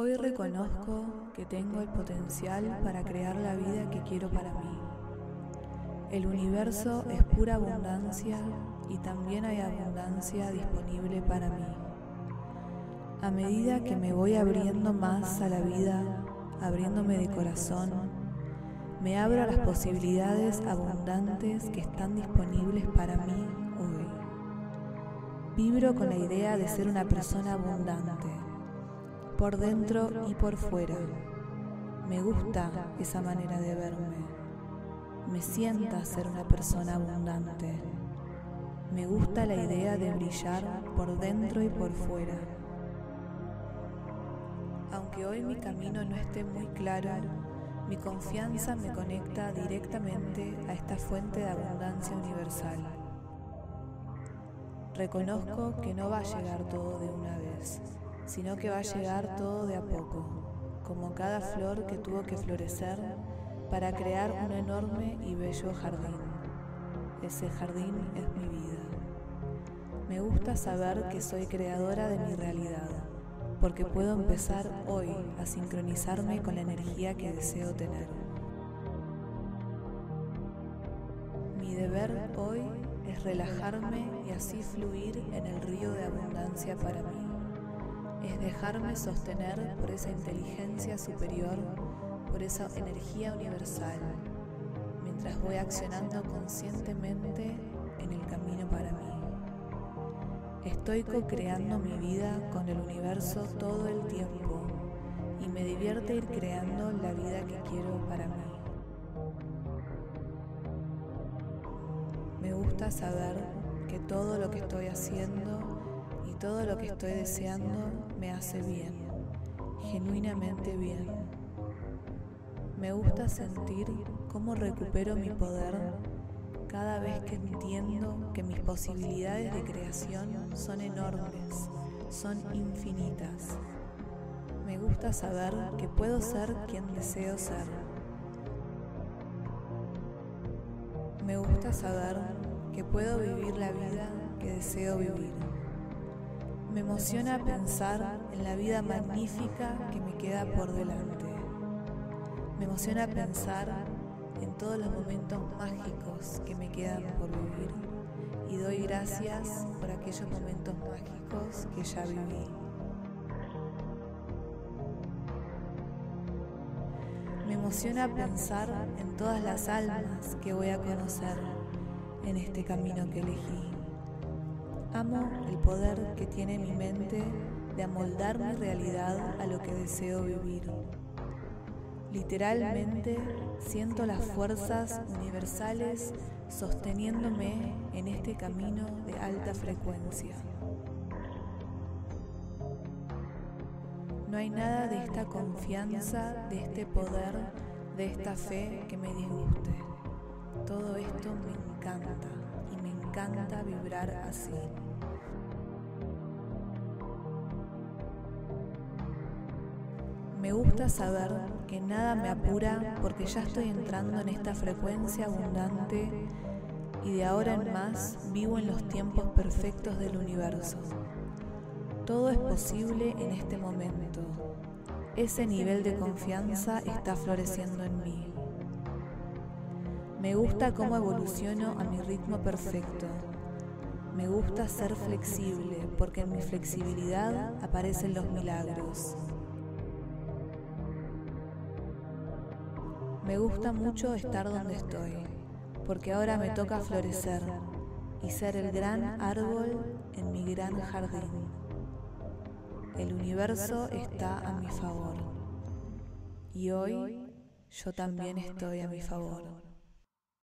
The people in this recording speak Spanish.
Hoy reconozco que tengo el potencial para crear la vida que quiero para mí. El universo es pura abundancia y también hay abundancia disponible para mí. A medida que me voy abriendo más a la vida, abriéndome de corazón, me abro a las posibilidades abundantes que están disponibles para mí hoy. Vibro con la idea de ser una persona abundante, por dentro y por fuera. Me gusta esa manera de verme. Me sienta ser una persona abundante. Me gusta la idea de brillar por dentro y por fuera. Aunque hoy mi camino no esté muy claro, mi confianza me conecta directamente a esta fuente de abundancia universal. Reconozco que no va a llegar todo de una vez, sino que va a llegar todo de a poco, como cada flor que tuvo que florecer para crear un enorme y bello jardín. Ese jardín es mi vida. Me gusta saber que soy creadora de mi realidad, porque puedo empezar hoy a sincronizarme con la energía que deseo tener. Mi deber hoy es relajarme y así fluir en el río de abundancia para mí. Es dejarme sostener por esa inteligencia superior, por esa energía universal, mientras voy accionando conscientemente en el camino para mí. Estoy co-creando mi vida con el universo todo el tiempo y me divierte ir creando la vida que quiero para mí. Me gusta saber que todo lo que estoy haciendo todo lo que estoy deseando me hace bien, genuinamente bien. Me gusta sentir cómo recupero mi poder cada vez que entiendo que mis posibilidades de creación son enormes, son infinitas. Me gusta saber que puedo ser quien deseo ser. Me gusta saber que puedo vivir la vida que deseo vivir. Me emociona pensar en la vida magnífica que me queda por delante. Me emociona pensar en todos los momentos mágicos que me quedan por vivir y doy gracias por aquellos momentos mágicos que ya viví. Me emociona pensar en todas las almas que voy a conocer en este camino que elegí. Amo el poder que tiene mi mente de amoldar mi realidad a lo que deseo vivir. Literalmente siento las fuerzas universales sosteniéndome en este camino de alta frecuencia. No hay nada de esta confianza, de este poder, de esta fe que me disguste. Todo esto me encanta encanta vibrar así. Me gusta saber que nada me apura porque ya estoy entrando en esta frecuencia abundante y de ahora en más vivo en los tiempos perfectos del universo. Todo es posible en este momento. Ese nivel de confianza está floreciendo en mí. Me gusta cómo evoluciono a mi ritmo perfecto. Me gusta ser flexible porque en mi flexibilidad aparecen los milagros. Me gusta mucho estar donde estoy, porque ahora me toca florecer y ser el gran árbol en mi gran jardín. El universo está a mi favor y hoy yo también estoy a mi favor.